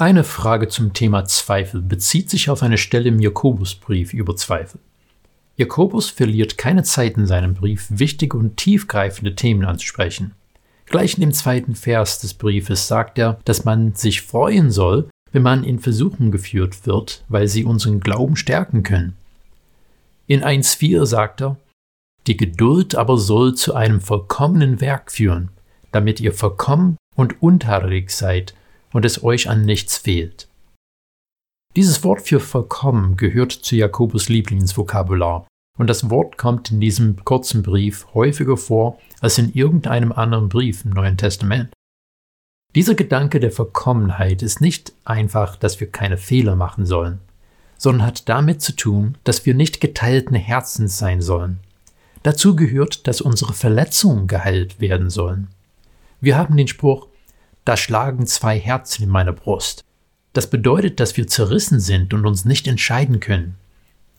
Eine Frage zum Thema Zweifel bezieht sich auf eine Stelle im Jakobusbrief über Zweifel. Jakobus verliert keine Zeit in seinem Brief, wichtige und tiefgreifende Themen anzusprechen. Gleich in dem zweiten Vers des Briefes sagt er, dass man sich freuen soll, wenn man in Versuchung geführt wird, weil sie unseren Glauben stärken können. In 1.4 sagt er, die Geduld aber soll zu einem vollkommenen Werk führen, damit ihr vollkommen und untadelig seid und es euch an nichts fehlt. Dieses Wort für vollkommen gehört zu Jakobus Lieblingsvokabular und das Wort kommt in diesem kurzen Brief häufiger vor als in irgendeinem anderen Brief im Neuen Testament. Dieser Gedanke der Vollkommenheit ist nicht einfach, dass wir keine Fehler machen sollen, sondern hat damit zu tun, dass wir nicht geteilten Herzens sein sollen. Dazu gehört, dass unsere Verletzungen geheilt werden sollen. Wir haben den Spruch, da schlagen zwei Herzen in meiner Brust. Das bedeutet, dass wir zerrissen sind und uns nicht entscheiden können.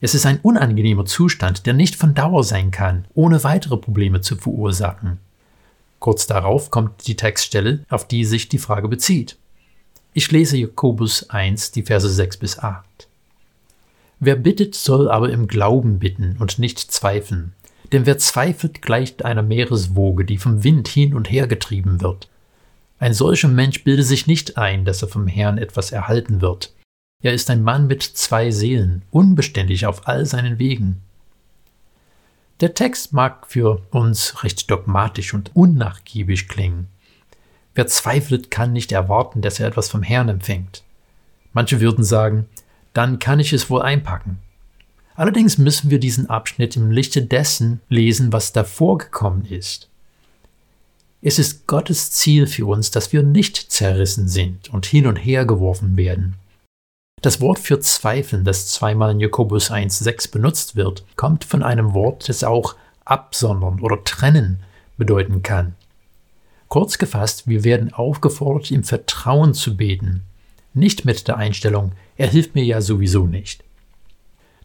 Es ist ein unangenehmer Zustand, der nicht von Dauer sein kann, ohne weitere Probleme zu verursachen. Kurz darauf kommt die Textstelle, auf die sich die Frage bezieht. Ich lese Jakobus 1, die Verse 6 bis 8. Wer bittet, soll aber im Glauben bitten und nicht zweifeln. Denn wer zweifelt, gleicht einer Meereswoge, die vom Wind hin und her getrieben wird. Ein solcher Mensch bildet sich nicht ein, dass er vom Herrn etwas erhalten wird. Er ist ein Mann mit zwei Seelen, unbeständig auf all seinen Wegen. Der Text mag für uns recht dogmatisch und unnachgiebig klingen. Wer zweifelt, kann nicht erwarten, dass er etwas vom Herrn empfängt. Manche würden sagen, dann kann ich es wohl einpacken. Allerdings müssen wir diesen Abschnitt im Lichte dessen lesen, was davor gekommen ist. Es ist Gottes Ziel für uns, dass wir nicht zerrissen sind und hin und her geworfen werden. Das Wort für Zweifeln, das zweimal in Jakobus 1,6 benutzt wird, kommt von einem Wort, das auch absondern oder trennen bedeuten kann. Kurz gefasst, wir werden aufgefordert, im Vertrauen zu beten, nicht mit der Einstellung, er hilft mir ja sowieso nicht.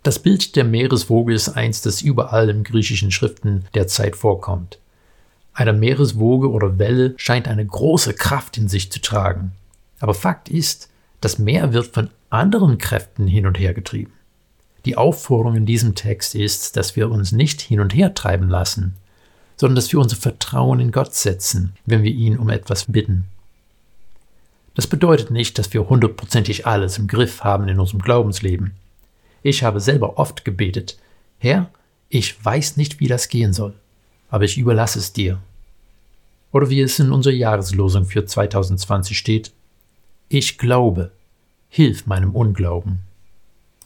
Das Bild der Meereswoge ist eins, das überall in griechischen Schriften der Zeit vorkommt. Eine Meereswoge oder Welle scheint eine große Kraft in sich zu tragen. Aber Fakt ist, das Meer wird von anderen Kräften hin und her getrieben. Die Aufforderung in diesem Text ist, dass wir uns nicht hin und her treiben lassen, sondern dass wir unser Vertrauen in Gott setzen, wenn wir ihn um etwas bitten. Das bedeutet nicht, dass wir hundertprozentig alles im Griff haben in unserem Glaubensleben. Ich habe selber oft gebetet, Herr, ich weiß nicht, wie das gehen soll aber ich überlasse es dir. Oder wie es in unserer Jahreslosung für 2020 steht, ich glaube, hilf meinem Unglauben.